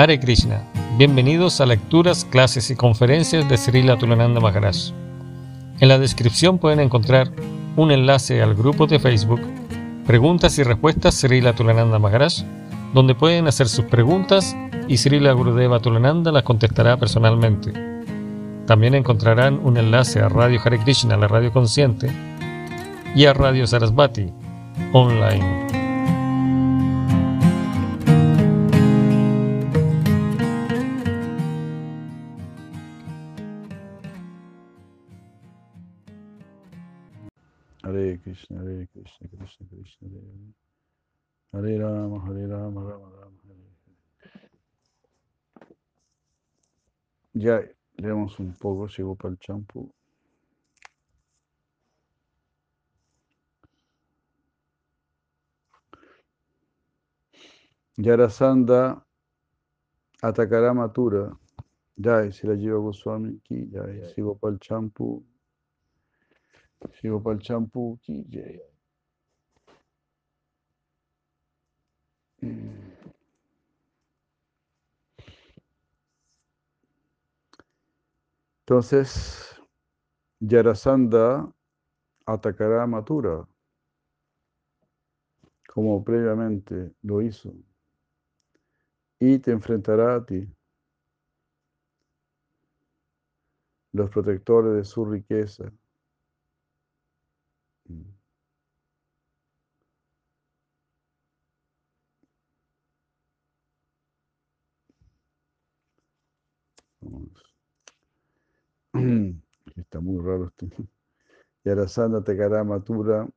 Hare Krishna. Bienvenidos a lecturas, clases y conferencias de Srila Tulananda Maharaj. En la descripción pueden encontrar un enlace al grupo de Facebook Preguntas y Respuestas Srila Tulananda Maharaj, donde pueden hacer sus preguntas y Srila Gurudeva Tulananda las contestará personalmente. También encontrarán un enlace a Radio Hare Krishna, la radio consciente, y a Radio Sarasvati, online. Hare Krishna, Hare Krishna, Krishna Krishna, Hare Hare. Hare Rama, Hare Rama, Rama Rama, Hare Hare. Ya leemos un poco, llegó para el champú. Yarasanda atacará Matura. Jai, si la lleva Goswami aquí, Jai, sigo para el el champú. Entonces, Yarasanda atacará a Matura, como previamente lo hizo, y te enfrentará a ti, los protectores de su riqueza. Está muy raro este. Yarasana te hará matura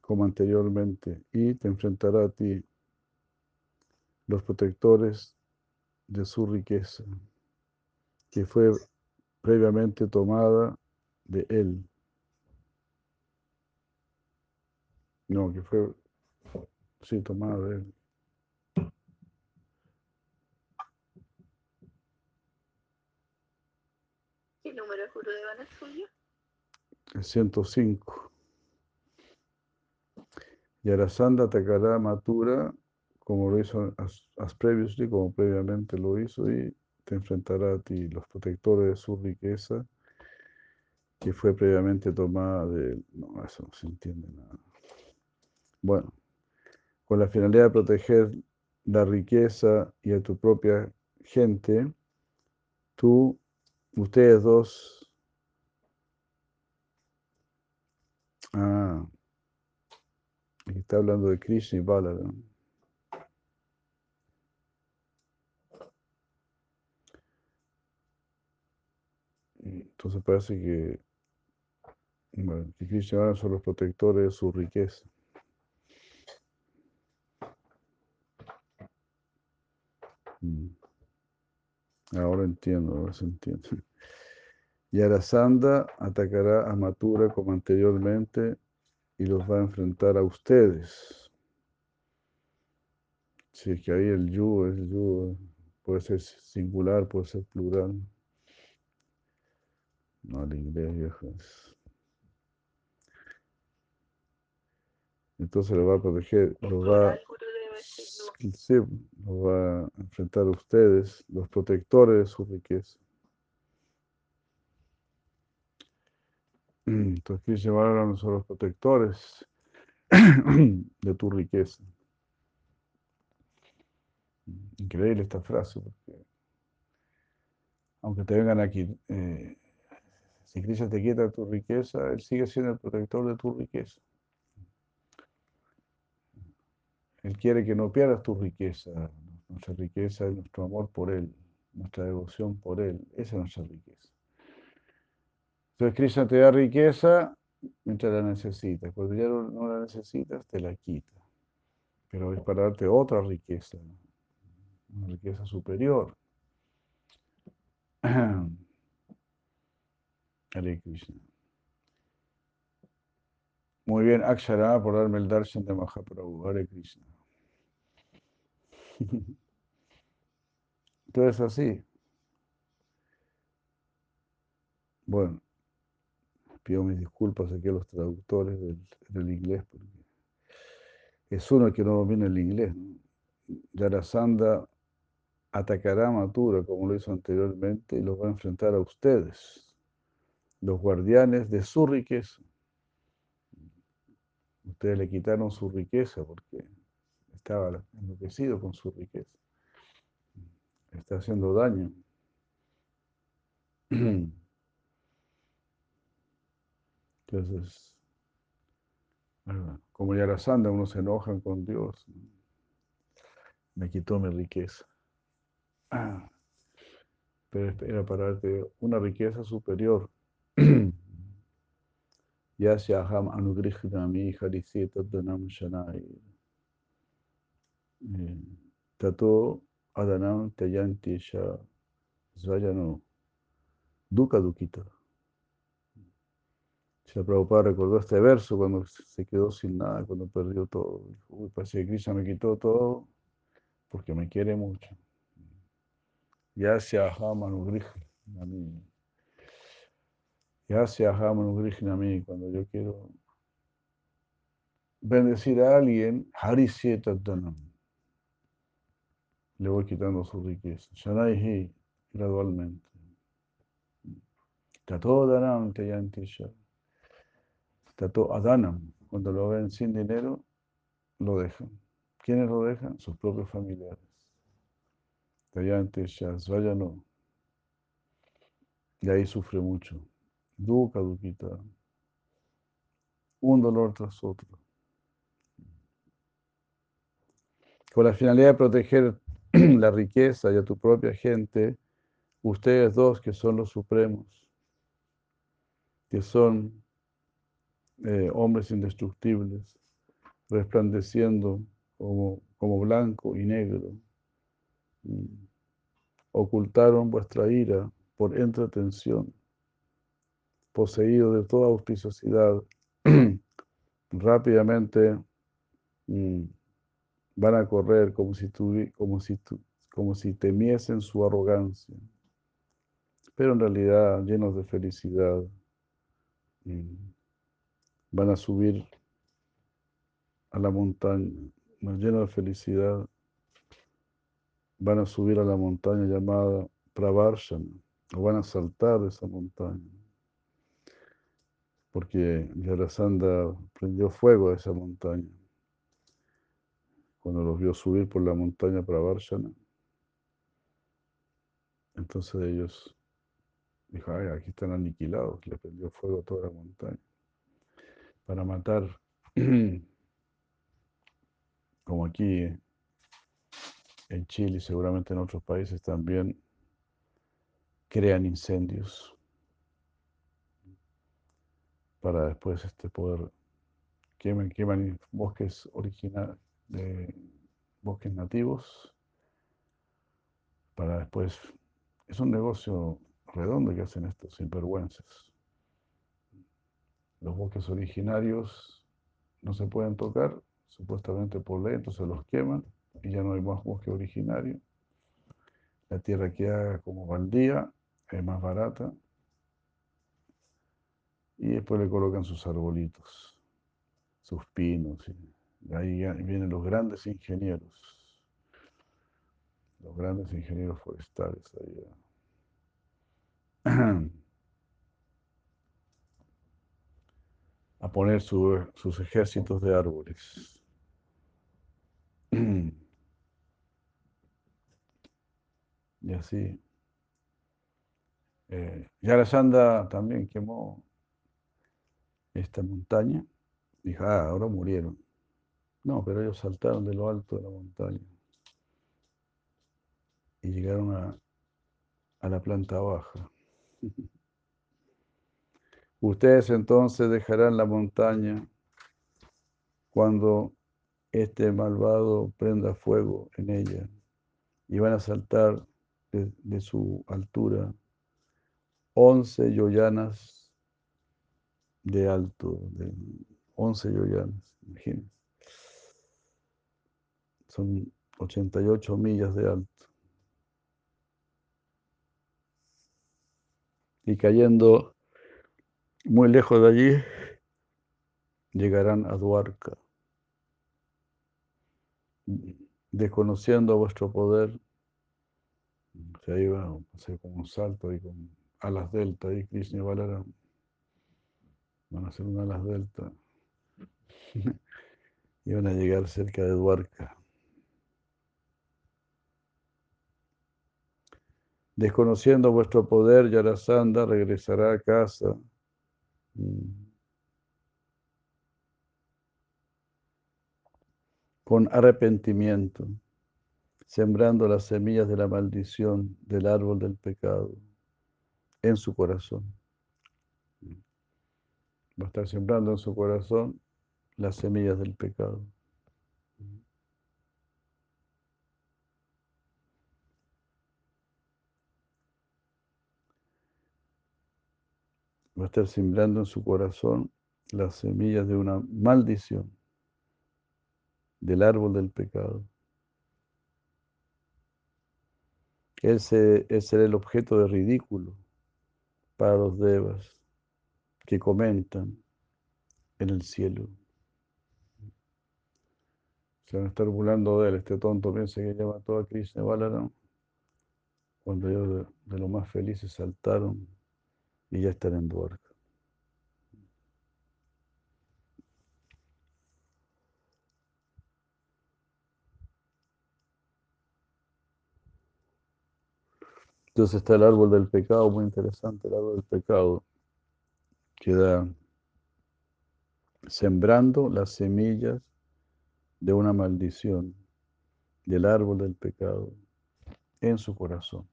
como anteriormente y te enfrentará a ti los protectores de su riqueza, que fue previamente tomada de él. No, que fue, sí, tomada de él. ¿Qué número de Gurudevan es suyo? El 105. Yarasanda atacará Matura como lo hizo as, as previously, como previamente lo hizo, y te enfrentará a ti los protectores de su riqueza, que fue previamente tomada de... No, eso no se entiende nada. Bueno, con la finalidad de proteger la riqueza y a tu propia gente, tú, ustedes dos, ah, está hablando de Krishna y Balaram. Entonces parece que, bueno, que Krishna y son los protectores de su riqueza. Ahora entiendo, ahora se entiende. Y Arasanda atacará a Matura como anteriormente y los va a enfrentar a ustedes. Si es que ahí el yu es yu, puede ser singular, puede ser plural. No, el inglés viejo es. Entonces lo va a proteger, lo va, Plural, Gurudeva, es el nu. Sí, lo va a enfrentar a ustedes, los protectores de su riqueza. Entonces, y Balaram son los protectores de tu riqueza. Increíble esta frase, porque aunque te vengan aquí, eh, si Krishna te quita tu riqueza, Él sigue siendo el protector de tu riqueza. Él quiere que no pierdas tu riqueza. Nuestra riqueza es nuestro amor por Él, nuestra devoción por Él. Esa es nuestra riqueza. Entonces Krishna te da riqueza mientras la necesitas. Cuando ya no, la necesitas, te la quita. Pero es para darte otra riqueza, una riqueza superior. Hare Krishna. Muy bien, Akshara, por darme el darshan de Mahaprabhu. Hare Krishna. Entonces así. Bueno, pido mis disculpas aquí a los traductores del, inglés, porque es uno que no domina el inglés. Yarasanda atacará a Matura como lo hizo anteriormente y los va a enfrentar a ustedes, los guardianes de su riqueza. Ustedes le quitaron su riqueza porque estaba enloquecido con su riqueza. Está haciendo daño. Entonces, como ya sanda, uno se enojan con Dios. Me quitó mi riqueza. Pero era para darte una riqueza superior. Yasyaham anugrihunami hariseta danam shanai. Eh, tato adanam tayanti sha svayano dukkha dukita. la Prabhupada recordó este verso cuando se quedó sin nada, cuando perdió todo. Uy, parece que Krishna me quitó todo porque me quiere mucho. Ya se aham a mí. Ya se aham a mí cuando yo quiero bendecir a alguien, Harisieta Danam. Le voy quitando su riqueza. Shanaihi, gradualmente. Tato Danam Tayantisha. Tato Adanam. Cuando lo ven sin dinero, lo dejan. ¿Quiénes lo dejan? Sus propios familiares. Tayantisha, no. Y ahí sufre mucho. Duca, duquita. Un dolor tras otro. Con la finalidad de proteger la riqueza y a tu propia gente, ustedes dos que son los supremos, que son eh, hombres indestructibles, resplandeciendo como, como blanco y negro, mm, ocultaron vuestra ira por entretención, poseído de toda auspiciosidad, rápidamente mm, van a correr como si, como, si como si temiesen su arrogancia, pero en realidad llenos de felicidad. Van a subir a la montaña, llenos de felicidad, van a subir a la montaña llamada Pravarshana, o van a saltar de esa montaña, porque Yarasanda prendió fuego a esa montaña cuando los vio subir por la montaña Pravarshana. Entonces ellos dijo, ay, aquí están aniquilados, le prendió fuego a toda la montaña. Para matar, como aquí en Chile y seguramente en otros países también, crean incendios para después este, poder queman, queman bosques originales de bosques nativos para después. Es un negocio redondo que hacen estos sinvergüenzas. Los bosques originarios no se pueden tocar, supuestamente por ley, entonces los queman y ya no hay más bosque originario. La tierra queda como baldía, es más barata. Y después le colocan sus arbolitos, sus pinos. Ahí vienen los grandes ingenieros, los grandes ingenieros forestales a poner sus ejércitos de árboles. Y así. Eh, Yarasanda también quemó esta montaña. Dijo, ah, ahora murieron. No, pero ellos saltaron de lo alto de la montaña y llegaron a, a la planta baja. Ustedes entonces dejarán la montaña cuando este malvado prenda fuego en ella y van a saltar de, su altura once yoyanas de alto, de once yoyanas, imagínense son 88 millas de alto. Y cayendo muy lejos de allí, llegarán a Duarca. Desconociendo vuestro poder, Se iba a hacer como un salto ahí con alas delta y Krishna y Balaram van a hacer un alas delta y van a llegar cerca de Dwarka. Desconociendo vuestro poder, Yarasanda regresará a casa. Mm. Con arrepentimiento, sembrando las semillas de la maldición del árbol del pecado en su corazón. Va a estar sembrando en su corazón las semillas del pecado. Va a estar sembrando en su corazón las semillas de una maldición del árbol del pecado. Él, será el objeto de ridículo para los devas que comentan en el cielo. Se van a estar burlando de él. Este tonto piensa que ya mató a Krishna Balaram. Cuando ellos de, lo más felices saltaron y ya están en Dwarka. Entonces está el árbol del pecado, muy interesante, el árbol del pecado, que da sembrando las semillas de una maldición del árbol del pecado en su corazón.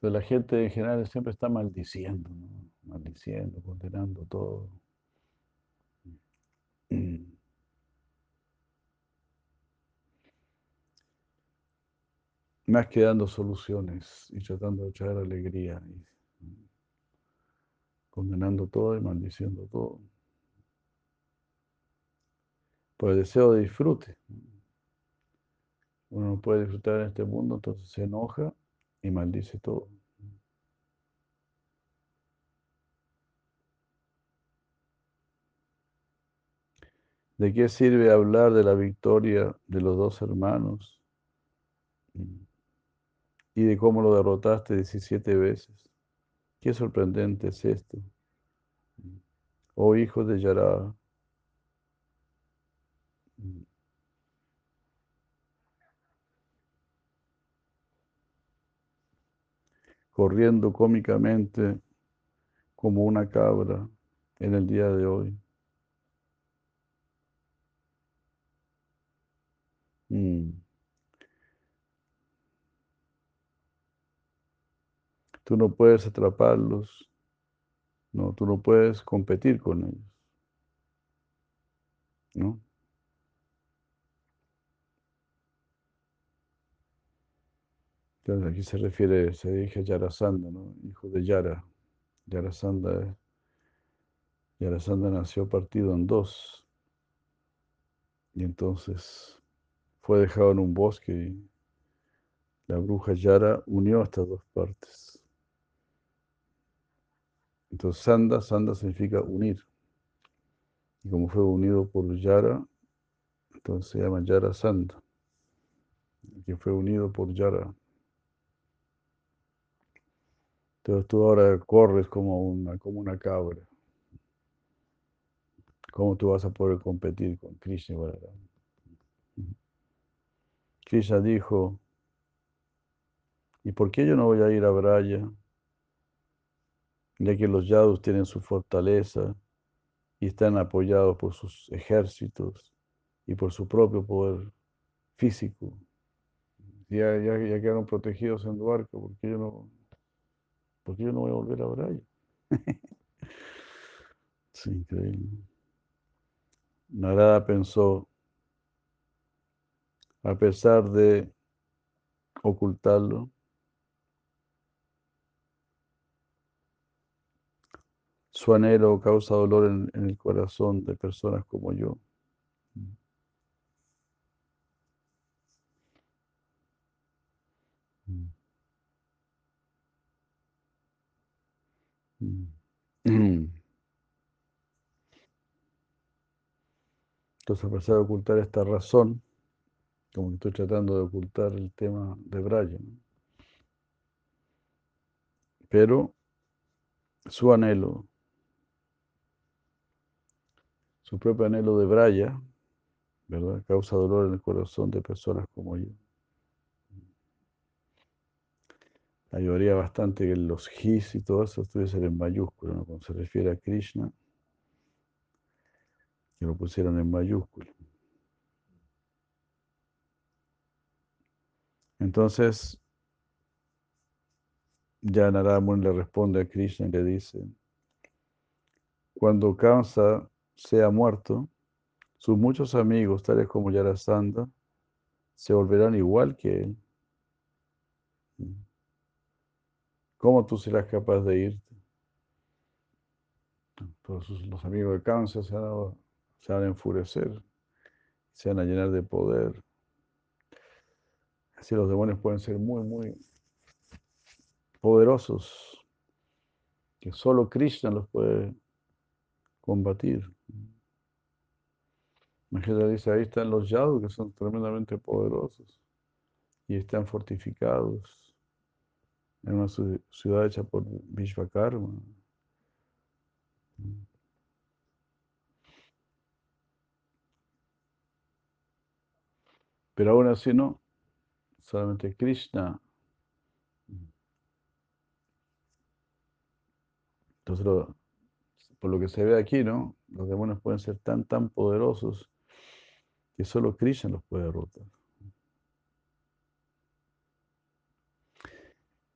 Pero la gente en general siempre está maldiciendo, maldiciendo, condenando todo. Más que dando soluciones y tratando de echar alegría, condenando todo y maldiciendo todo por el deseo de disfrute. Uno no puede disfrutar en este mundo, entonces se enoja y maldice todo. ¿De qué sirve hablar de la victoria de los dos hermanos y de cómo lo derrotaste 17 veces? Qué sorprendente es esto. Oh hijo de Yará, corriendo cómicamente como una cabra en el día de hoy. Mm. Tú no puedes atraparlos, no, tú no puedes competir con ellos, ¿no? Aquí se refiere, se dirige a Yarasanda, ¿no? hijo de Yara. Yarasanda, Yarasanda nació partido en dos. Y entonces fue dejado en un bosque y la bruja Yara unió estas dos partes. Entonces Sanda, Sanda significa unir. Y como fue unido por Yara, entonces se llama Yara Sanda, que fue unido por Yara. Entonces tú ahora corres como una, como una cabra. ¿Cómo tú vas a poder competir con Krishna? Krishna dijo, ¿y por qué yo no voy a ir a Braya? Ya que los yadus tienen su fortaleza y están apoyados por sus ejércitos y por su propio poder físico. Ya, ya, ya quedaron protegidos en Duarca, porque yo no, porque yo no voy a volver a Braya. sí, increíble. Narada pensó, a pesar de ocultarlo, su anhelo causa dolor en el corazón de personas como yo. Entonces, a pesar de ocultar esta razón, Como que estoy tratando de ocultar el tema de Braya. ¿no? Pero su anhelo, su propio anhelo de Braya, ¿verdad? Causa dolor en el corazón de personas como yo. Ayudaría bastante que los his y todo eso estuviesen en mayúscula, cuando se refiere a Krishna, que lo pusieran en mayúscula. Entonces, ya Naramun le responde a Krishna y le dice, cuando Kamsa sea muerto, sus muchos amigos, tales como Yarasandha, se volverán igual que él. ¿Cómo tú serás capaz de irte? Todos los amigos de Kamsa se van, a, enfurecer, se van a llenar de poder. Así los demonios pueden ser muy, muy poderosos, que solo Krishna los puede combatir. Imagínate, dice, ahí están los yadus que son tremendamente poderosos y están fortificados en una ciudad hecha por Vishvakarma. Pero aún así no, solamente Krishna. Entonces, lo, por lo que se ve aquí, ¿no? Los demonios pueden ser tan, tan poderosos que solo Krishna los puede derrotar.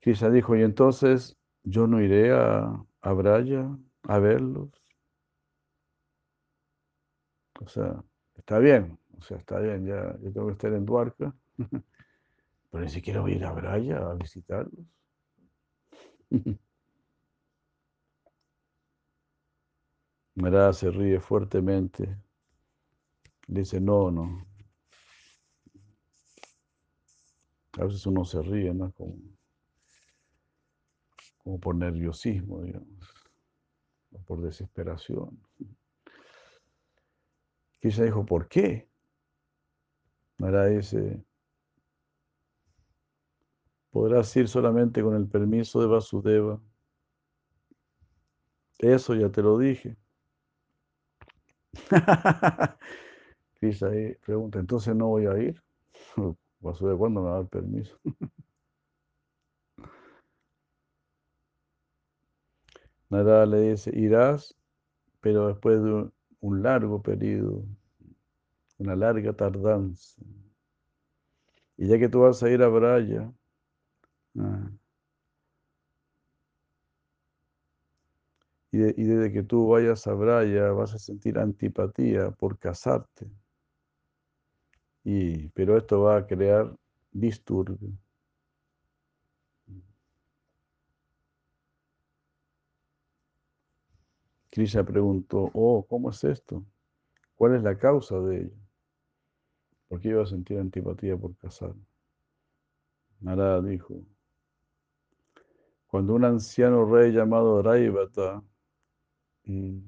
Krishna dijo, y entonces yo no iré a, a Braya a verlos. O sea, está bien, o sea, está bien, ya yo tengo que estar en Dwarka, pero ni siquiera voy a ir a Braya a visitarlos. Marada se ríe fuertemente. Dice, no, no. A veces uno se ríe, ¿no? Como, como por nerviosismo, digamos, o por desesperación. Krishna dijo, ¿por qué? Marada dice, podrás ir solamente con el permiso de Vasudeva. Eso ya te lo dije. Krishna ahí pregunta, entonces no voy a ir. Vasudeva, ¿cuándo me va a dar permiso? Narada le dice, irás, pero después de un, largo periodo, una larga tardanza. Y ya que tú vas a ir a Braya, ah, y, de- y desde que tú vayas a Braya vas a sentir antipatía por casarte. Y, pero esto va a crear disturbio. Krishna preguntó, oh, ¿cómo es esto? ¿Cuál es la causa de ello? ¿Por qué iba a sentir antipatía por casar? Narada dijo, cuando un anciano rey llamado Raivata mm,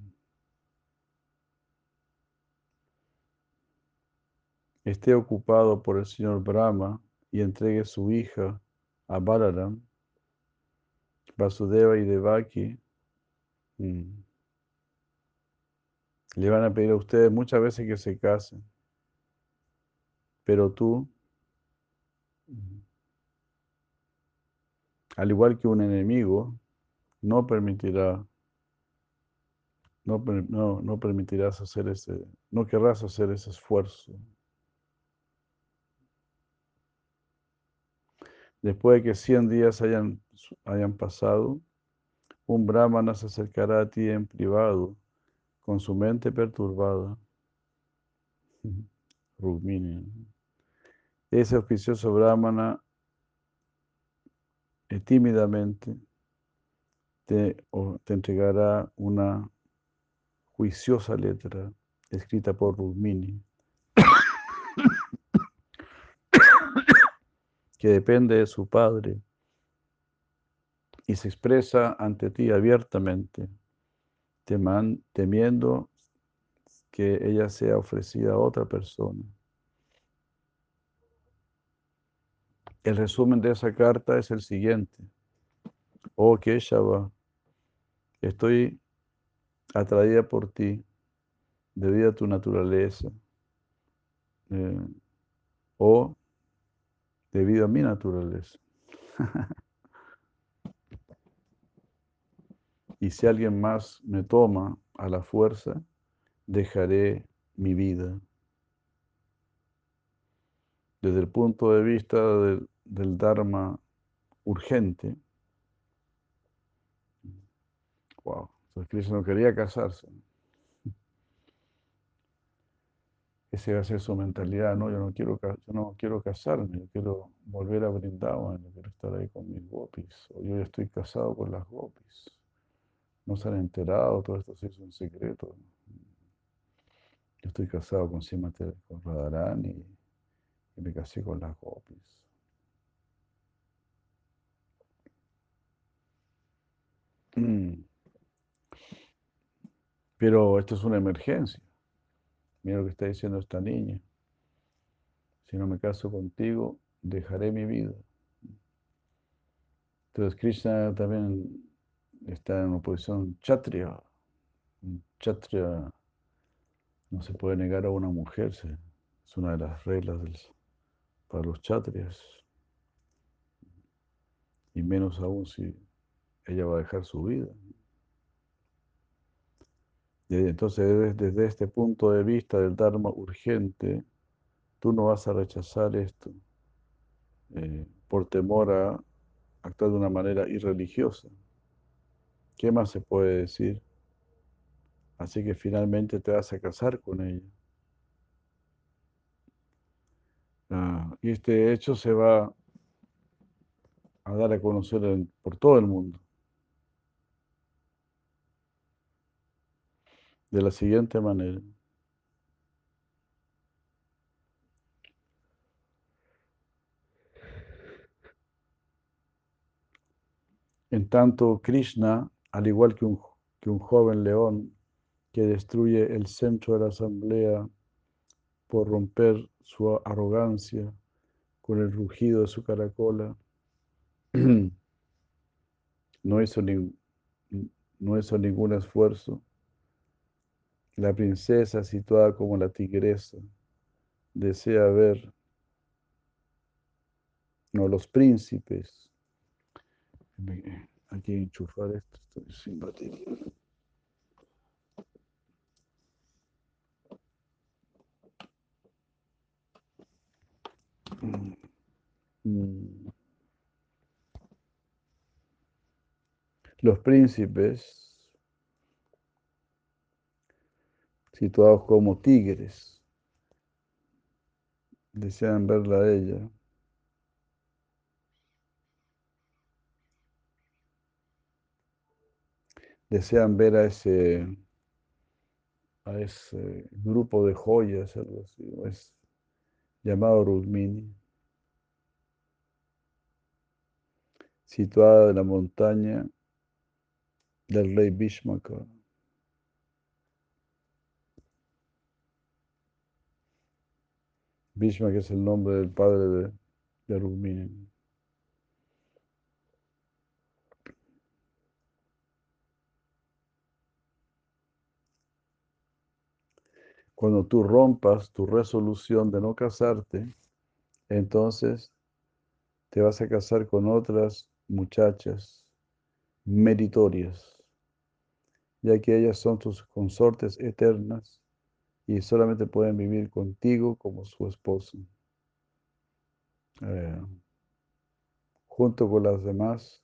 esté ocupado por el señor Brahma y entregue su hija a Balaram, Vasudeva y Devaki, mm, le van a pedir a ustedes muchas veces que se casen, pero tú, al igual que un enemigo, no permitirá, no, no, permitirás hacer ese, no querrás hacer ese esfuerzo. Después de que 100 días hayan, hayan pasado, un brahmana se acercará a ti en privado, con su mente perturbada. Rukmini. Ese auspicioso brahmana eh, tímidamente te, entregará una juiciosa letra escrita por Rukmini, que depende de su padre y se expresa ante ti abiertamente, temiendo que ella sea ofrecida a otra persona. el resumen de esa carta es el siguiente. Oh Keshava, estoy atraída por ti debido a tu naturaleza eh, o debido a mi naturaleza. y si alguien más me toma a la fuerza, dejaré mi vida. Desde el punto de vista del, Dharma urgente, wow, Krishna no quería casarse. Esa va a ser su mentalidad, no, yo no quiero, yo no quiero casarme, yo quiero volver a Brindavan, yo quiero estar ahí con mis gopis, o yo ya estoy casado con las gopis. No se han enterado, todo esto es un secreto. Yo estoy casado con Simate, con Radharani y me casé con las gopis. Mm. Pero esto es una emergencia. Mira lo que está diciendo esta niña. Si no me caso contigo, dejaré mi vida. Entonces Krishna también está en una posición chatria. Chatria no se puede negar a una mujer, es una de las reglas para los chatrias. Y menos aún si ella va a dejar su vida. Entonces, desde, este punto de vista del Dharma urgente, tú no vas a rechazar esto eh, por temor a actuar de una manera irreligiosa. ¿Qué más se puede decir? Así que finalmente te vas a casar con ella. Ah, y este hecho se va a dar a conocer por todo el mundo. de la siguiente manera. En tanto, Krishna, al igual que un, joven león que destruye el centro de la asamblea por romper su arrogancia con el rugido de su caracola, no hizo, no hizo ningún esfuerzo la princesa, situada como la tigresa, desea ver, no, los príncipes. Aquí enchufar esto, estoy sin batería. Mm. Los príncipes situados como tigres. Desean verla a ella. Desean ver a ese, a ese grupo de joyas, algo así, es llamado Rudmini, situada en la montaña del rey Bhishmaka. Bhishma, que es el nombre del padre de, de. Cuando tú rompas tu resolución de no casarte, entonces te vas a casar con otras muchachas meritorias, ya que ellas son tus consortes eternas y solamente pueden vivir contigo como su esposo. Eh, junto con las demás,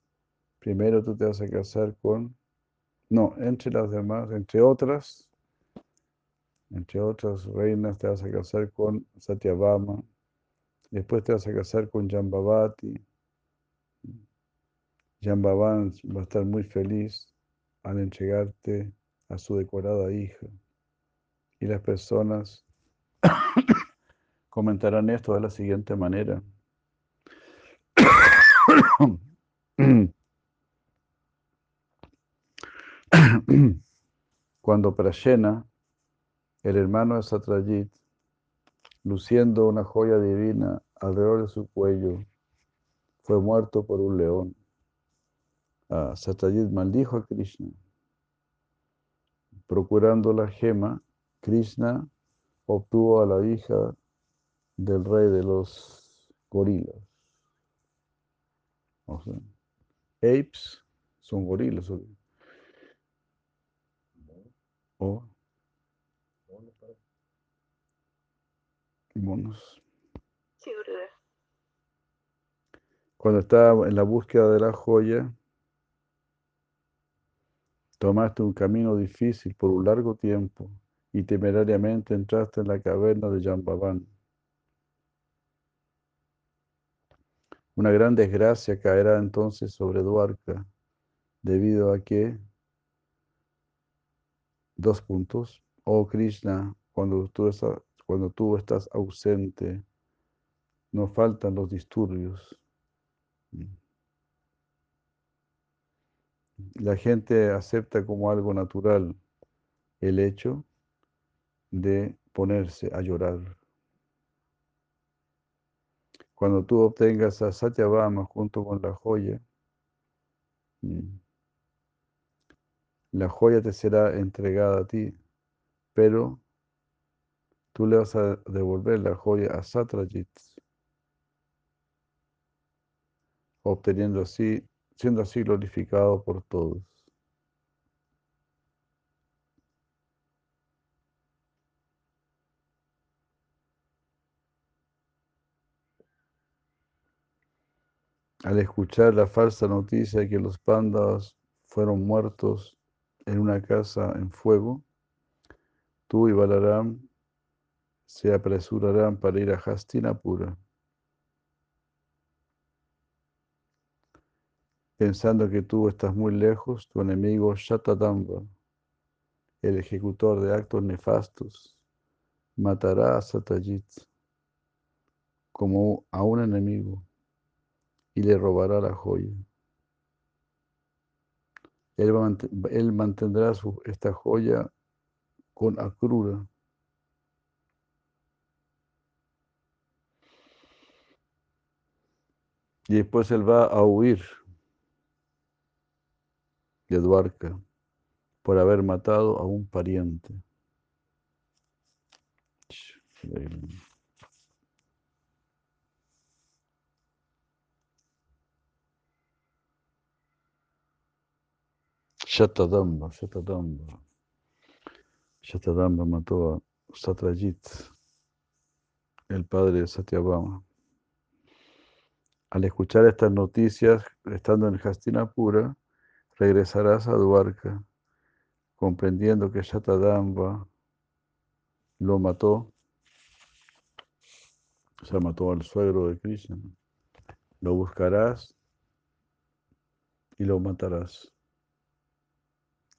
primero tú te vas a casar con, no, entre las demás, entre otras, entre otras reinas te vas a casar con Satyabama, después te vas a casar con Jambavati. Jambavati va a estar muy feliz al entregarte a su decorada hija. Y las personas comentarán esto de la siguiente manera. Cuando Prashena, el hermano de Satrajit, luciendo una joya divina alrededor de su cuello, fue muerto por un león. Ah, Satyajit maldijo a Krishna. Procurando la gema, Krishna obtuvo a la hija del rey de los gorilas. O sea, apes son gorilas. ¿o? Monos. Sí. Cuando estaba en la búsqueda de la joya, tomaste un camino difícil por un largo tiempo y temerariamente entraste en la caverna de Jambavan. Una gran desgracia caerá entonces sobre Duarca, debido a que, dos puntos, oh Krishna, cuando tú, estás, cuando tú estás ausente, no faltan los disturbios. La gente acepta como algo natural el hecho de ponerse a llorar. Cuando tú obtengas a Satyabhama junto con la joya, la joya te será entregada a ti, pero tú le vas a devolver la joya a Satrajit, obteniendo así, siendo así glorificado por todos. Al escuchar la falsa noticia de que los pandas fueron muertos en una casa en fuego, tú y Balaram se apresurarán para ir a Hastinapura, pensando que tú estás muy lejos, tu enemigo Shatadamba, el ejecutor de actos nefastos, matará a Satyajit como a un enemigo y le robará la joya. Él, mantendrá su- esta joya con Akrura. Y después él va a huir de Dwarka por haber matado a un pariente. Shatadamba, Shatadamba. Shatadamba mató a Satrajit, el padre de Satyabhama. Al escuchar estas noticias, estando en Hastinapura, regresarás a Dwarka, comprendiendo que Shatadamba lo mató, o sea, mató al suegro de Krishna. Lo buscarás y lo matarás.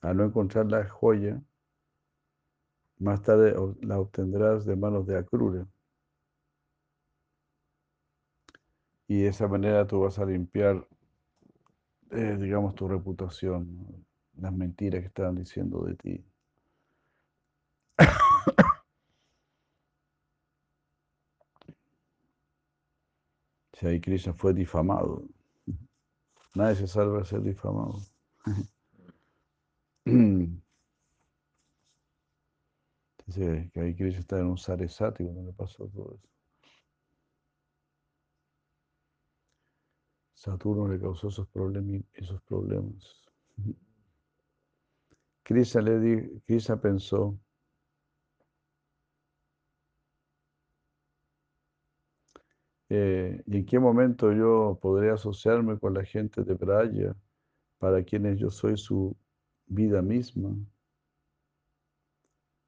Al no encontrar la joya, más tarde la obtendrás de manos de Akrura. Y de esa manera tú vas a limpiar, eh, digamos, tu reputación, las mentiras que estaban diciendo de ti. Si ahí Krishna fue difamado, nadie se salva de ser difamado. Dice que ahí Krishna está en un saresati cuando le pasó todo eso. Saturno le causó esos, esos problemas. Krishna, le di, pensó, eh, ¿y en qué momento yo podré asociarme con la gente de Braya para quienes yo soy su vida misma?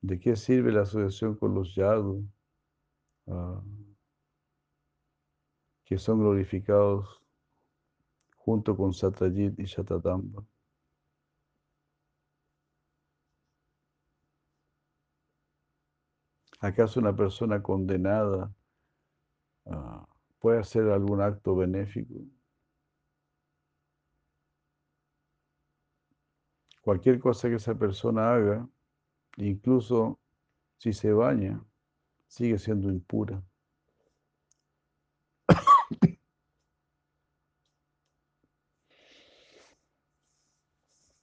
¿De qué sirve la asociación con los Yadu, ah, que son glorificados junto con Satrajit y Shatatamba? ¿Acaso una persona condenada ah, puede hacer algún acto benéfico? Cualquier cosa que esa persona haga, incluso si se baña, sigue siendo impura.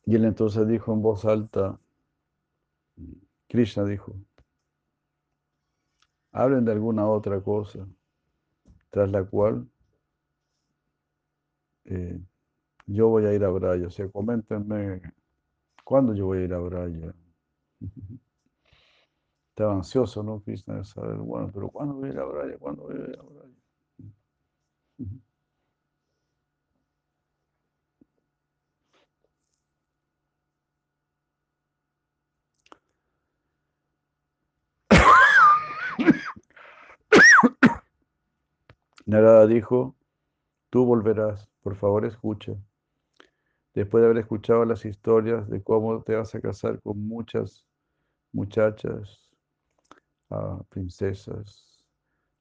Y él entonces dijo en voz alta, Krishna dijo, hablen de alguna otra cosa, tras la cual eh, yo voy a ir a Braya. O sea, coméntenme cuándo yo voy a ir a Braya. Estaba ansioso, ¿no? Krishna de saber, bueno, pero ¿cuándo voy a ir a Braya? ¿Cuándo voy a ir a Braya? Narada dijo, tú volverás, por favor escucha. Después de haber escuchado las historias de cómo te vas a casar con muchas muchachas, ah, princesas,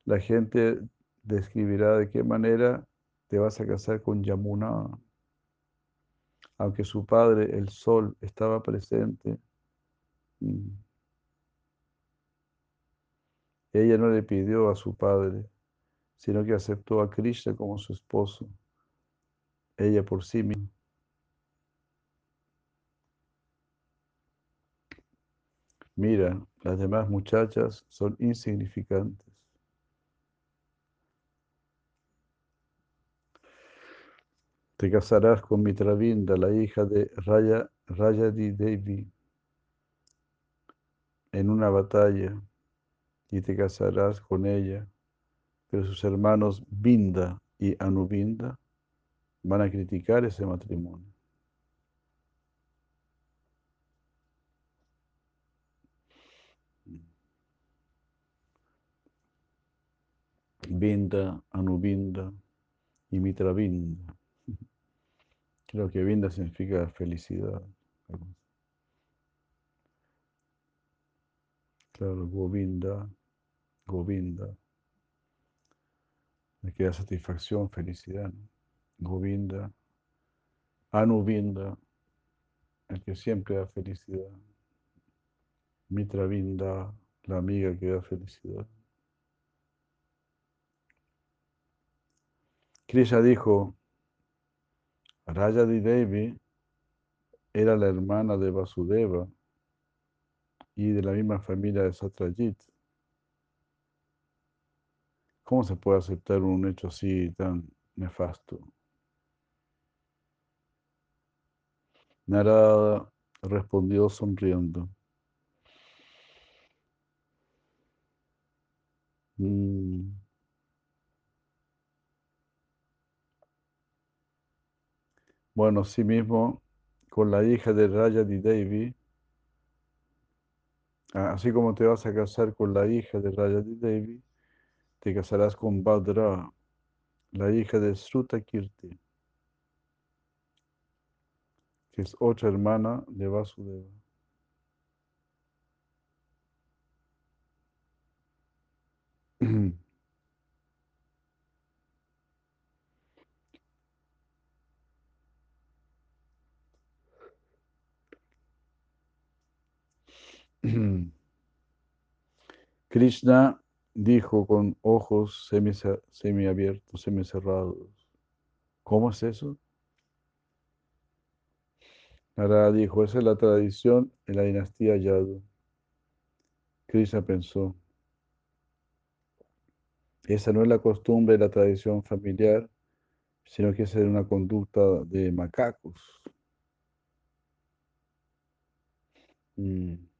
la gente describirá de qué manera te vas a casar con Yamuna. Aunque su padre, el sol, estaba presente, mm, ella no le pidió a su padre sino que aceptó a Krishna como su esposo, ella por sí misma. Mira, las demás muchachas son insignificantes. Te casarás con Mitravinda, la hija de Raya, Rayadi Devi, en una batalla, y te casarás con ella pero sus hermanos Binda y Anubinda van a criticar ese matrimonio. Binda, Anubinda y Mitravinda. Creo que Binda significa felicidad. Claro, Govinda, Govinda me queda satisfacción, felicidad. Govinda, Anuvinda, el que siempre da felicidad. Mitravinda, la amiga que da felicidad. Krishna dijo, Rajadi Devi era la hermana de Vasudeva y de la misma familia de Satrajit. ¿Cómo se puede aceptar un hecho así tan nefasto? Narada respondió sonriendo. Mm. Bueno, sí mismo, con la hija de Rayadi Devi, así como te vas a casar con la hija de Rayadi Devi, te casarás con Badra, la hija de Srutakirti, que es otra hermana de Vasudeva. Krishna dijo con ojos semiabiertos, semicerrados. ¿Cómo es eso? Narada dijo, esa es la tradición en la dinastía Yadu. Krishna pensó, esa no es la costumbre la tradición familiar, sino que es una conducta de macacos. Mm.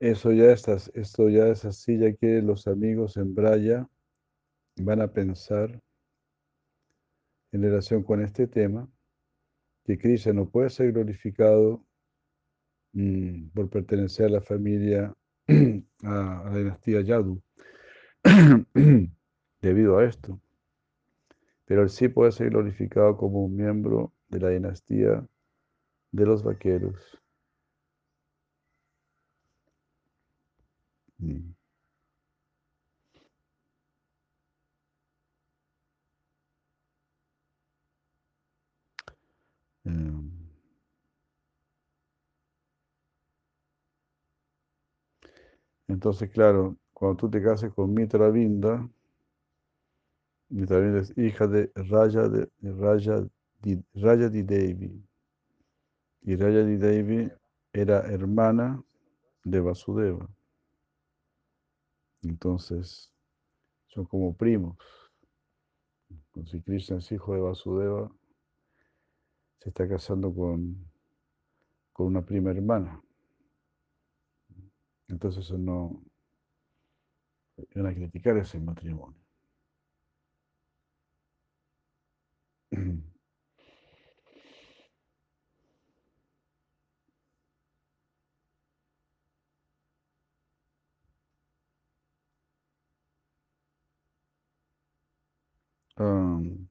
Eso ya es, esto ya es así, ya que los amigos en Braya van a pensar en relación con este tema que Krishna no puede ser glorificado mm, por pertenecer a la familia, a, la dinastía Yadu, debido a esto. Pero él sí puede ser glorificado como un miembro de la dinastía de los vaqueros. Mm. Em. Entonces, claro, cuando tú te cases con Mitra Vinda, Mitra Vinda es hija de Raya de Raya Di, Raya Di Devi. Y Raya Di Devi era hermana de Vasudeva. Entonces, son como primos. Si Krishna es hijo de Vasudeva, se está casando con, con una prima hermana. Entonces no van a criticar ese matrimonio. Y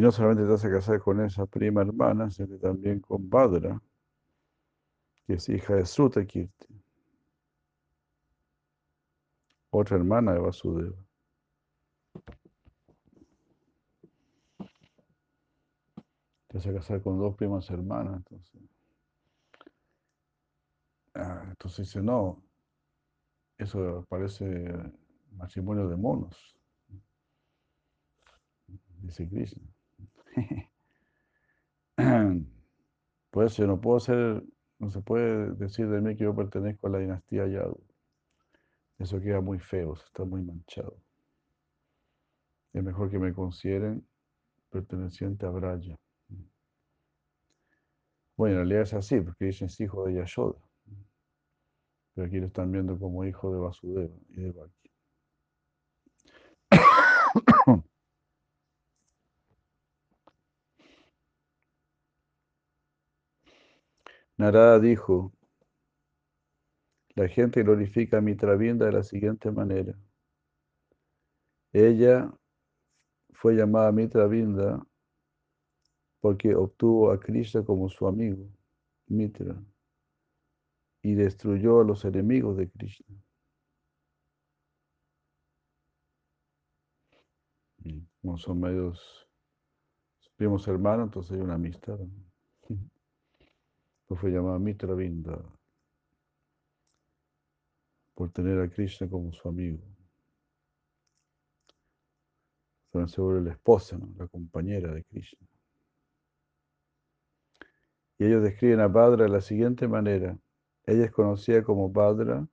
no solamente te a casar con esa prima hermana, sino también con Badra, que es hija de Sutakirti, otra hermana de Vasudeva. Te a casar con dos primas hermanas, entonces. Ah, entonces dice, no, eso parece matrimonio de monos, dice Krishna. Por eso yo no puedo ser, no se puede decir de mí que yo pertenezco a la dinastía Yadu. Eso queda muy feo, está muy manchado. Es mejor que me consideren perteneciente a Braya. Bueno, en realidad es así, porque Krishna es hijo de Yashoda. Pero aquí lo están viendo como hijo de Vasudeva y de Baki. Narada dijo, la gente glorifica a Mitravinda de la siguiente manera. Ella fue llamada Mitravinda porque obtuvo a Krishna como su amigo, Mitra, y destruyó a los enemigos de Krishna. Como son medios primos hermanos, entonces hay una amistad. Fue llamada Mitra Vinda por tener a Krishna como su amigo. También se vuelve la esposa, la compañera de Krishna. Y ellos describen a Badra de la siguiente manera. Ella es conocida como Badra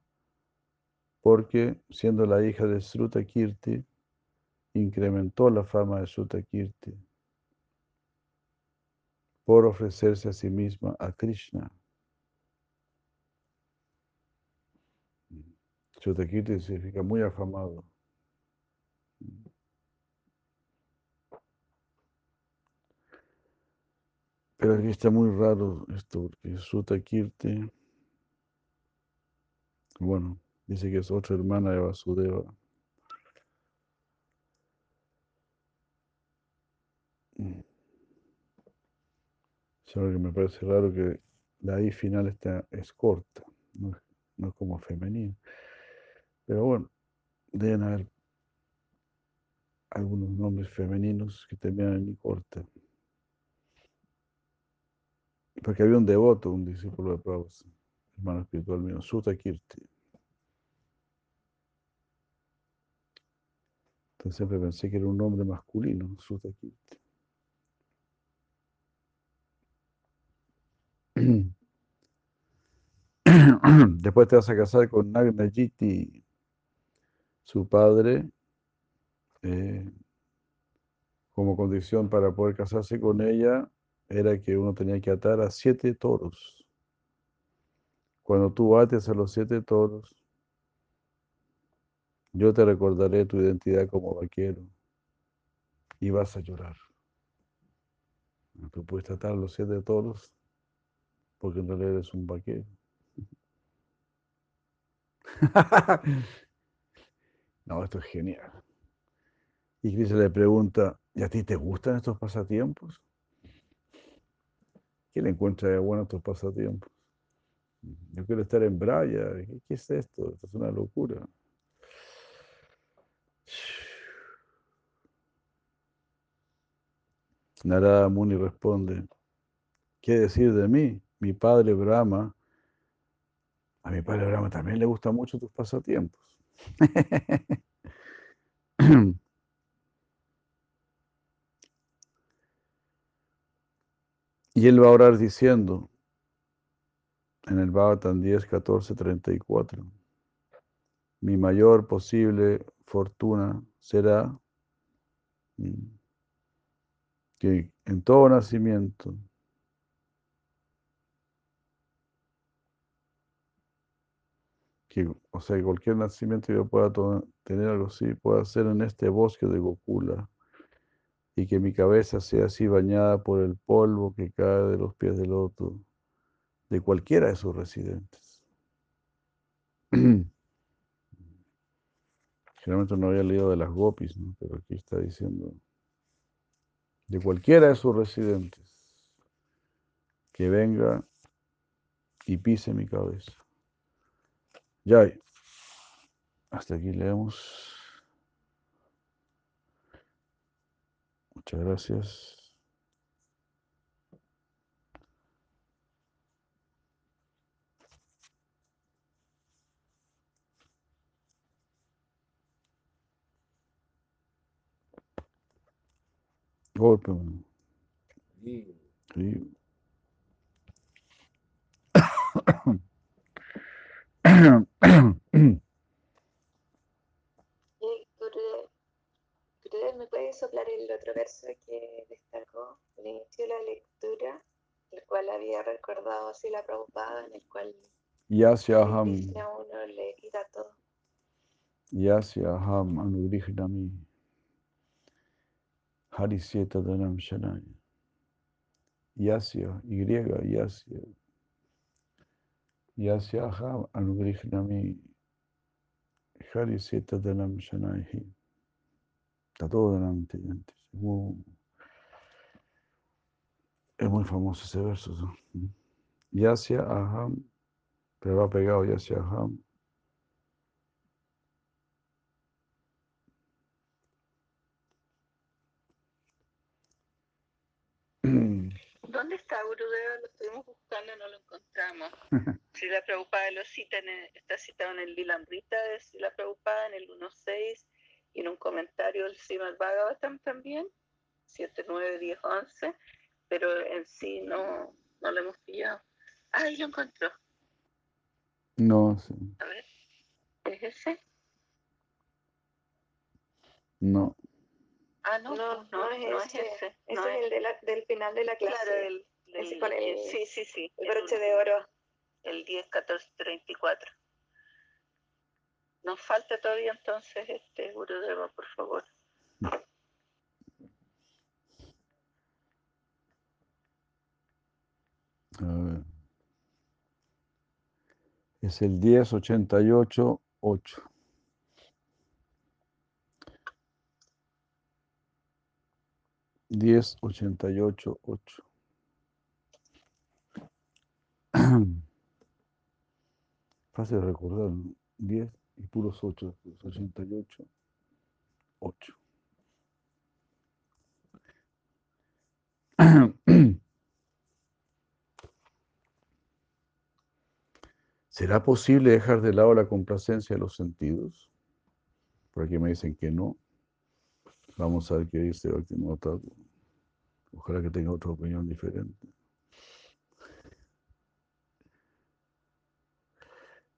porque, siendo la hija de Sruta Kirti, incrementó la fama de Sruta Kirti por ofrecerse a sí misma a Krishna. Kirti significa muy afamado. Pero aquí está muy raro esto, porque Sutakirti, bueno, dice que es otra hermana de Vasudeva. Solo que me parece raro que la I final está, es corta, no, es como femenina. Pero bueno, deben haber algunos nombres femeninos que terminan en I corta. Porque había un devoto, un discípulo de Prabhupada, hermano espiritual mío, Sutta Kirti. Entonces siempre pensé que era un nombre masculino, Sutta Kirti. Después te vas a casar con Nagnajiti, su padre, eh, como condición para poder casarse con ella, era que uno tenía que atar a siete toros. Cuando tú ates a los siete toros, yo te recordaré tu identidad como vaquero y vas a llorar. Tú puedes atar los siete toros porque en realidad eres un vaquero. no, esto es genial. Y Cris le pregunta, ¿y a ti te gustan estos pasatiempos? ¿Quién encuentra bueno estos pasatiempos? Yo quiero estar en Braya. ¿Qué, es esto? Esto es una locura. Narada Muni responde, ¿qué decir de mí? Mi padre Brahma A mi padre Brahma también le gustan mucho tus pasatiempos. y él va a orar diciendo en el Bhavatan 10, 14, 34, mi mayor posible fortuna será mm, que en todo nacimiento que, o sea, que cualquier nacimiento yo pueda tener algo así, pueda ser en este bosque de Gokula, y que mi cabeza sea así bañada por el polvo que cae de los pies del loto, de cualquiera de sus residentes. Generalmente no había leído de las gopis, ¿no? pero aquí está diciendo de cualquiera de sus residentes que venga y pise mi cabeza. Ya, hasta aquí leemos. Muchas gracias. Golpe. Sí. sí. ¿me puede soplar el otro verso que destacó al inicio de la lectura, el cual había recordado así la preocupada, en el cual Yasyaham uno le quita todo? Yasyaham anugrihnami Harisyeta Danam Shanay. Yasya, Y, Yasya. Yasyaham anugrihnami Harisyeta Danam Shanay. Está todo delante. Es muy, es muy famoso ese verso. ¿no? Yasya Aham, pero va pegado Yasya Aham. ¿Dónde está Gurudeva? Lo estuvimos buscando y no lo encontramos. si la preocupada lo cita, en está citado en el Lilamrita, si la preocupada en el 1.6 y en un comentario el Srimad Bhagavatam también, 7, 9, 10, 11, pero en sí no, no lo hemos pillado. Ah, ahí lo encontró. No, sí. A ver, ¿es ese? No. Ah, no, no, no, no, es, no ese. es, ese. Ese es, el de la, del final de la clase. Claro, del, del, con el, sí, sí, sí. El broche de oro. El 10, 14, 34. Nos falta todavía entonces este Gurudeva, por favor. A ver. Es el 1088 8. Diez ochenta y ocho ocho. Fácil de recordar, diez y puros 8, 88, 8. ¿Será posible dejar de lado la complacencia de los sentidos? Por aquí me dicen que no. Vamos a ver qué dice Bhaktivinoda Ojalá que tenga otra opinión diferente.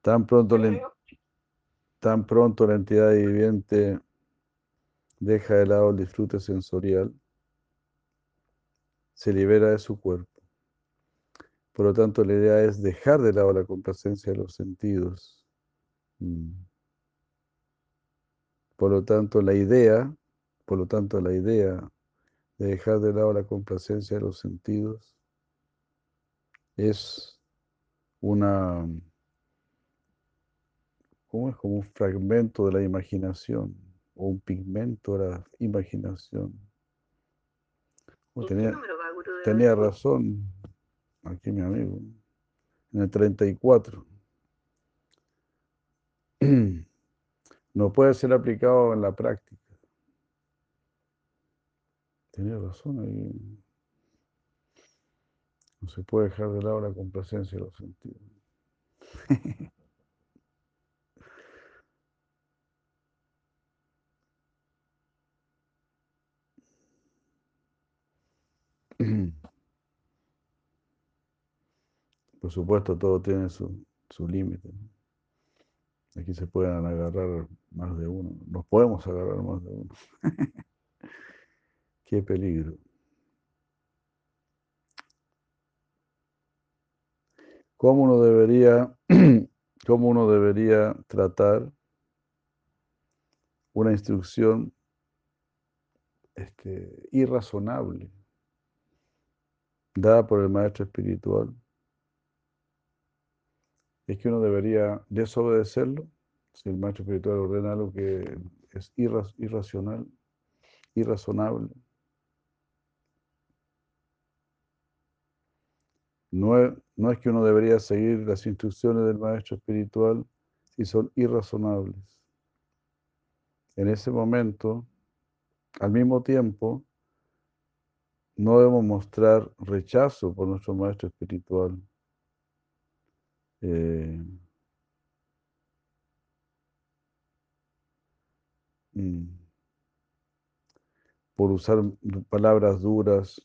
Tan pronto le, Tan pronto la entidad viviente deja de lado el disfrute sensorial, se libera de su cuerpo. Por lo tanto, la idea es dejar de lado la complacencia de los sentidos. Mm. Por lo tanto, la idea, por lo tanto, la idea de dejar de lado la complacencia de los sentidos es una ¿Cómo es como un fragmento de la imaginación o un pigmento de la imaginación. tenía, tenía razón aquí mi amigo, en el 34. No puede ser aplicado en la práctica. Tenía razón ahí. No se puede dejar de lado la complacencia de los sentidos. Por supuesto, todo tiene su, su límite. Aquí se pueden agarrar más de uno. Nos podemos agarrar más de uno. Qué peligro. ¿Cómo uno debería, cómo uno debería tratar una instrucción este, irrazonable dada por el maestro espiritual? es que uno debería desobedecerlo si el maestro espiritual ordena algo que es irracional, irrazonable. No no es que uno debería seguir las instrucciones del maestro espiritual si son irrazonables. En ese momento, al mismo tiempo, no debemos mostrar rechazo por nuestro maestro espiritual eh, mm, por usar palabras duras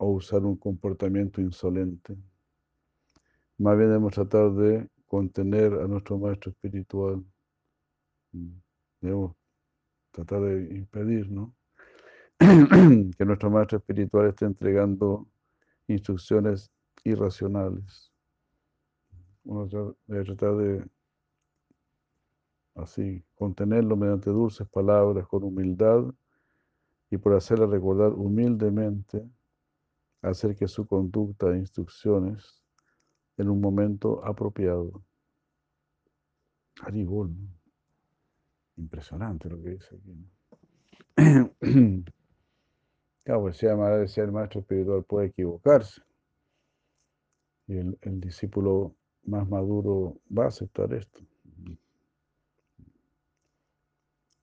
o usar un comportamiento insolente. Más bien debemos tratar de contener a nuestro maestro espiritual. Mm, debemos tratar de impedir, ¿no? que nuestro maestro espiritual esté entregando instrucciones irracionales uno debe tratar de así contenerlo mediante dulces palabras, con humildad y por hacerle recordar humildemente, hacer que su conducta e instrucciones en un momento apropiado. Haribol, impresionante lo que dice aquí. claro, pues decía el maestro espiritual puede equivocarse. Y el, el discípulo más maduro va a aceptar esto.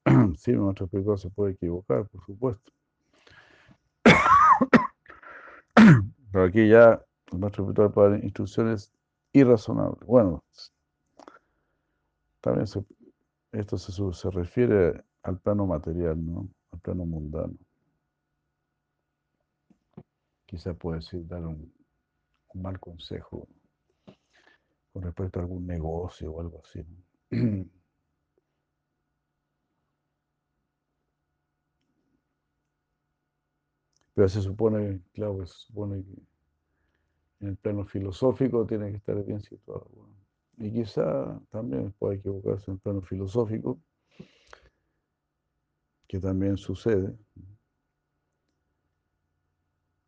Sí, nuestro espiritual se puede equivocar, por supuesto. Pero aquí ya nuestro espiritual puede dar instrucciones irrazonables. Bueno, también esto se, refiere al plano material, ¿no? Al plano mundano. Quizá puede decir dar un mal consejo con respecto a algún negocio o algo así. Pero se supone, claro, se supone que en el plano filosófico tiene que estar bien situado. Y quizá también puede equivocarse en el plano filosófico, que también sucede.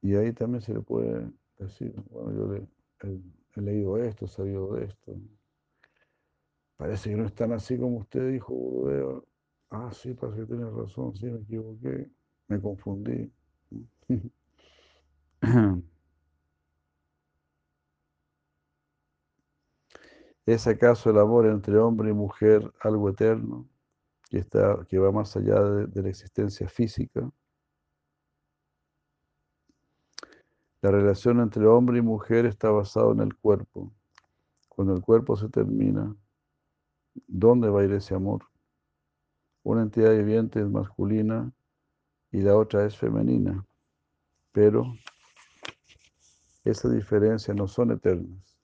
Y ahí también se le puede decir, bueno, yo le, he leído esto, he sabido de esto. Parece que no están así como usted dijo, Ah, sí, parece que tiene razón, sí, me equivoqué, me confundí. ¿Es acaso el amor entre hombre y mujer algo eterno que, está, que va más allá de la existencia física? La relación entre hombre y mujer está basada en el cuerpo. Cuando el cuerpo se termina, ¿dónde va a ir ese amor? Una entidad viviente es masculina y la otra es femenina, pero esas diferencias no son eternas.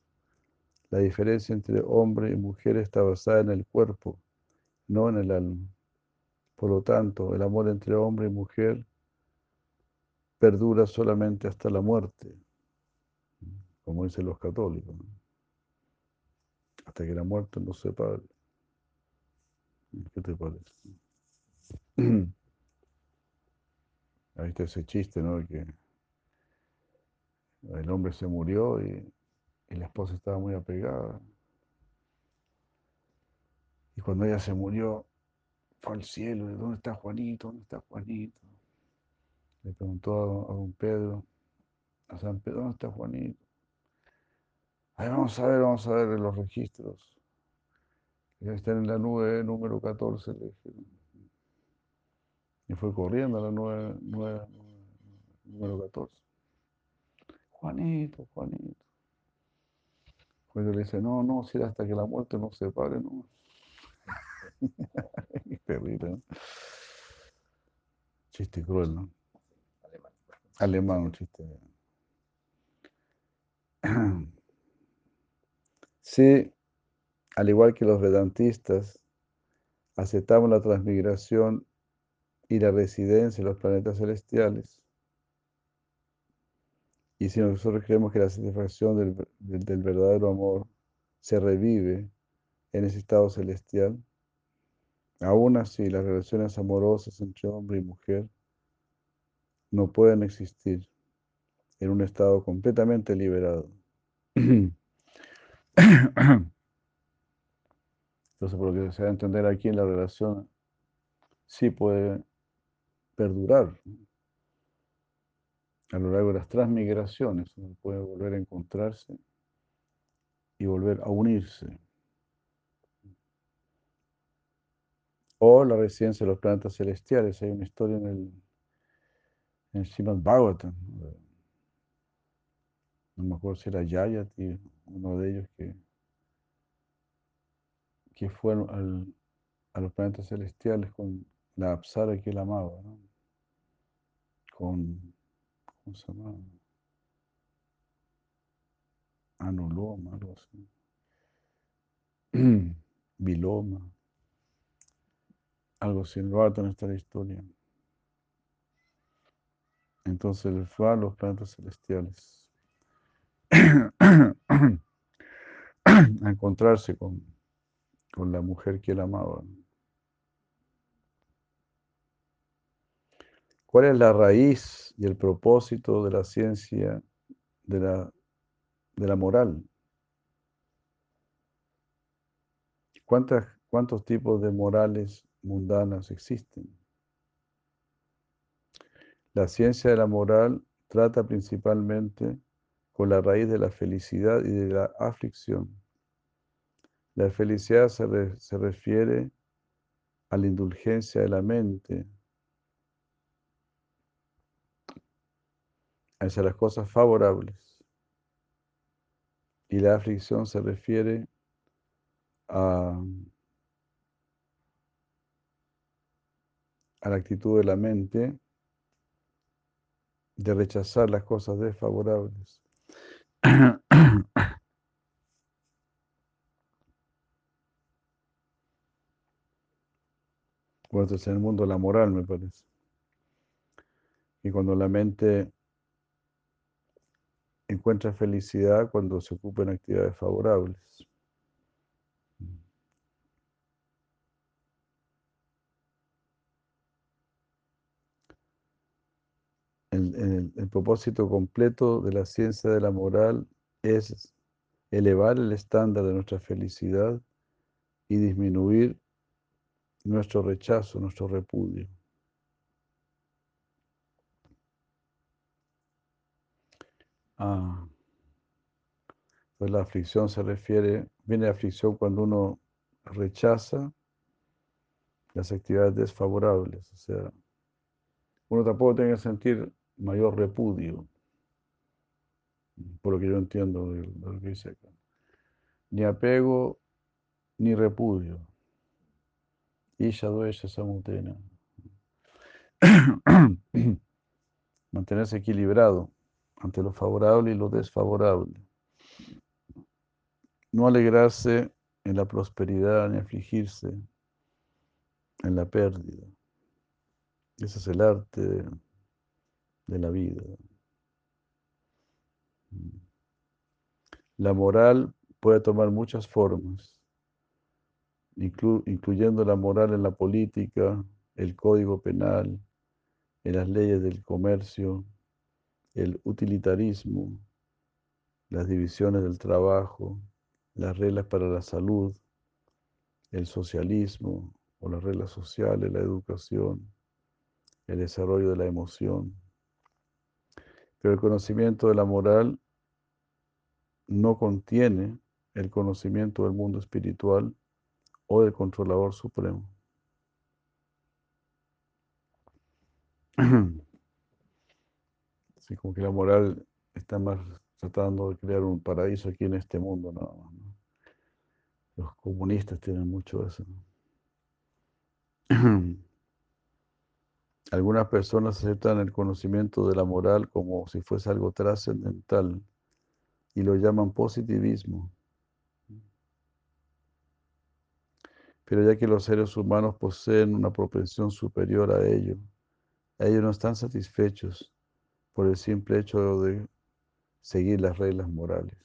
La diferencia entre hombre y mujer está basada en el cuerpo, no en el alma. Por lo tanto, el amor entre hombre y mujer perdura solamente hasta la muerte, como dicen los católicos, hasta que la muerte nos separe. ¿Qué te parece? Ahí está ese chiste, ¿no? El hombre se murió y, la esposa estaba muy apegada. Y cuando ella se murió, fue al cielo, ¿dónde está Juanito? ¿Dónde está Juanito? Le preguntó a, don Pedro, a San Pedro, ¿dónde está Juanito? Ahí vamos a ver, vamos a ver los registros. Están en la nube número 14, le Y fue corriendo a la nube, número 14. Juanito, Juanito. Pues le dice, no, no, si hasta que la muerte nos separe, no. Terrible, ¿no? Chiste cruel, ¿no? Alemán. Alemán, un chiste. Sí, al igual que los vedantistas, aceptamos la transmigración y la residencia en los planetas celestiales. Y si nosotros creemos que la satisfacción del, verdadero amor se revive en ese estado celestial, aún así las relaciones amorosas entre hombre y mujer no pueden existir en un estado completamente liberado. Entonces, por lo que se va entender aquí, la relación sí puede perdurar a lo largo de las transmigraciones, uno puede volver a encontrarse y volver a unirse. O la residencia de los planetas celestiales. Hay una historia en el, en Srimad Bhagavatam. ¿no? Me acuerdo si era Yayati, uno de ellos que, que fue al- a los planetas celestiales con la Apsara que él amaba, ¿no? Con, ¿cómo se llama? Anuloma, algo así. Viloma. Algo así, en la historia. Entonces él fue a los planetas celestiales a encontrarse con, con la mujer que él amaba. ¿Cuál es la raíz y el propósito de la ciencia de la, de la moral? ¿Cuántas, ¿Cuántos tipos de morales mundanas existen? La ciencia de la moral trata principalmente con la raíz de la felicidad y de la aflicción. La felicidad se, se refiere a la indulgencia de la mente hacia las cosas favorables. Y la aflicción se refiere a, a la actitud de la mente de rechazar las cosas desfavorables. Bueno, es el mundo de la moral, me parece. Y cuando la mente encuentra felicidad cuando se ocupa en actividades favorables. El, el- el propósito completo de la ciencia de la moral es elevar el estándar de nuestra felicidad y disminuir nuestro rechazo, nuestro repudio. Ah, pues la aflicción se refiere, viene aflicción cuando uno rechaza las actividades desfavorables, o sea, uno tampoco tiene que sentir mayor repudio, por lo que yo entiendo de, lo que dice acá. Ni apego ni repudio. Isha duesha samutena. Mantenerse equilibrado ante lo favorable y lo desfavorable. No alegrarse en la prosperidad ni afligirse en la pérdida. Ese es el arte de, la vida. La moral puede tomar muchas formas, inclu- incluyendo la moral en la política, el código penal, en las leyes del comercio, el utilitarismo, las divisiones del trabajo, las reglas para la salud, el socialismo o las reglas sociales, la educación, el desarrollo de la emoción. Pero el conocimiento de la moral no contiene el conocimiento del mundo espiritual o del controlador supremo. Así como que la moral está más tratando de crear un paraíso aquí en este mundo nada más. Los comunistas tienen mucho eso. Algunas personas aceptan el conocimiento de la moral como si fuese algo trascendental y lo llaman positivismo. Pero ya que los seres humanos poseen una propensión superior a ello, ellos no están satisfechos por el simple hecho de seguir las reglas morales.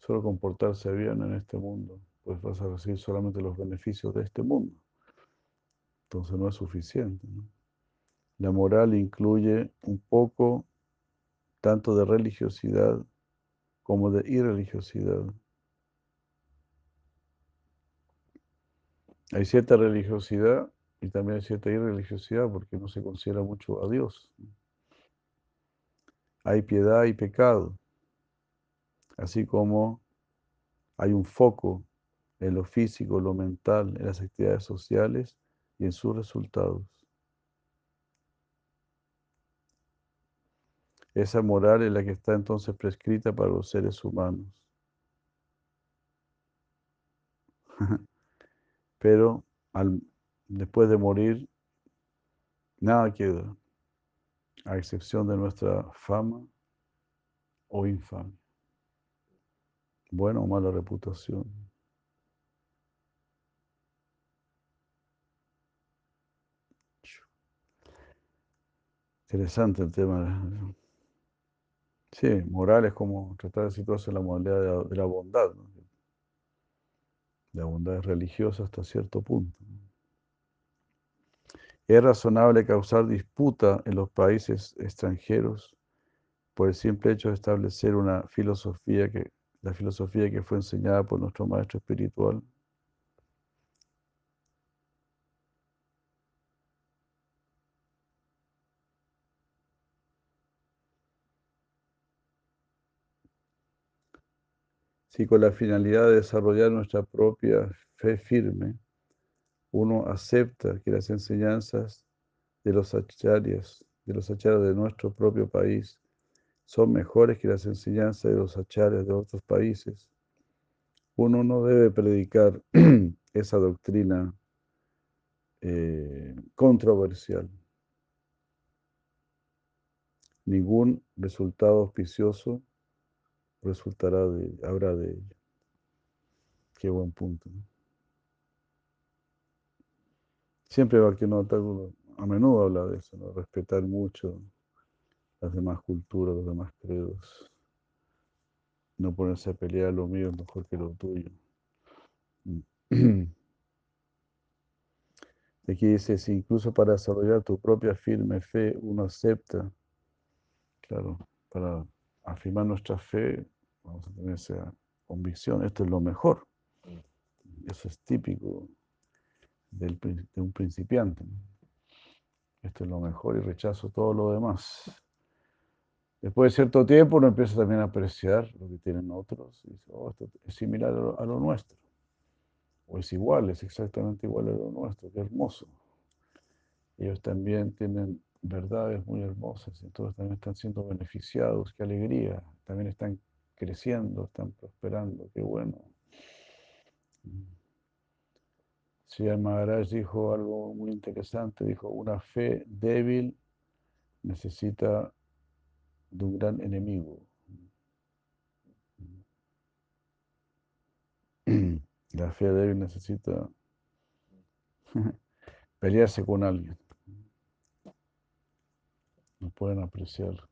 Solo comportarse bien en este mundo, pues vas a recibir solamente los beneficios de este mundo. Entonces no es suficiente. La moral incluye un poco tanto de religiosidad como de irreligiosidad. Hay cierta religiosidad y también hay cierta irreligiosidad porque no se considera mucho a Dios. Hay piedad y pecado, así como hay un foco en lo físico, lo mental, en las actividades sociales y en sus resultados. Esa moral es la que está entonces prescrita para los seres humanos. Pero al, después de morir, nada queda, a excepción de nuestra fama o infamia, buena o mala reputación. Interesante el tema. Sí, moral es como tratar de situarse en la modalidad de la, bondad. La bondad religiosa hasta cierto punto. Es razonable causar disputa en los países extranjeros por el simple hecho de establecer una filosofía que, la filosofía que fue enseñada por nuestro maestro espiritual. Si con la finalidad de desarrollar nuestra propia fe firme, uno acepta que las enseñanzas de los acharyas, de los acharyas de nuestro propio país, son mejores que las enseñanzas de los acharyas de otros países, uno no debe predicar esa doctrina eh, controversial. Ningún resultado auspicioso resultará de, habrá de ello. Qué buen punto. Siempre va que no, a menudo habla de eso, ¿no? respetar mucho las demás culturas, los demás credos. No ponerse a pelear lo mío es mejor que lo tuyo. Aquí dice, si incluso para desarrollar tu propia firme fe uno acepta, claro, para afirmar nuestra fe, vamos a tener esa convicción, esto es lo mejor. Eso es típico de un principiante. Esto es lo mejor y rechazo todo lo demás. Después de cierto tiempo uno empieza también a apreciar lo que tienen otros y dice, oh, esto es similar a lo, nuestro. O es igual, es exactamente igual a lo nuestro, qué hermoso. Ellos también tienen verdades muy hermosas, entonces también están siendo beneficiados, qué alegría, también están creciendo, están prosperando, qué bueno. Sí, Maharaj dijo algo muy interesante, dijo, una fe débil necesita de un gran enemigo. La fe débil necesita pelearse con alguien no pueden apreciar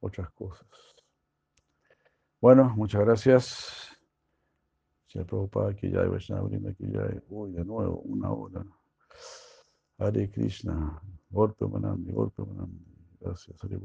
otras cosas. Bueno, muchas gracias. Se preocupa que ya hay que ya hay, uy, de nuevo, una hora. Hare Krishna, golpe manandi, golpe manandi. Gracias, Hare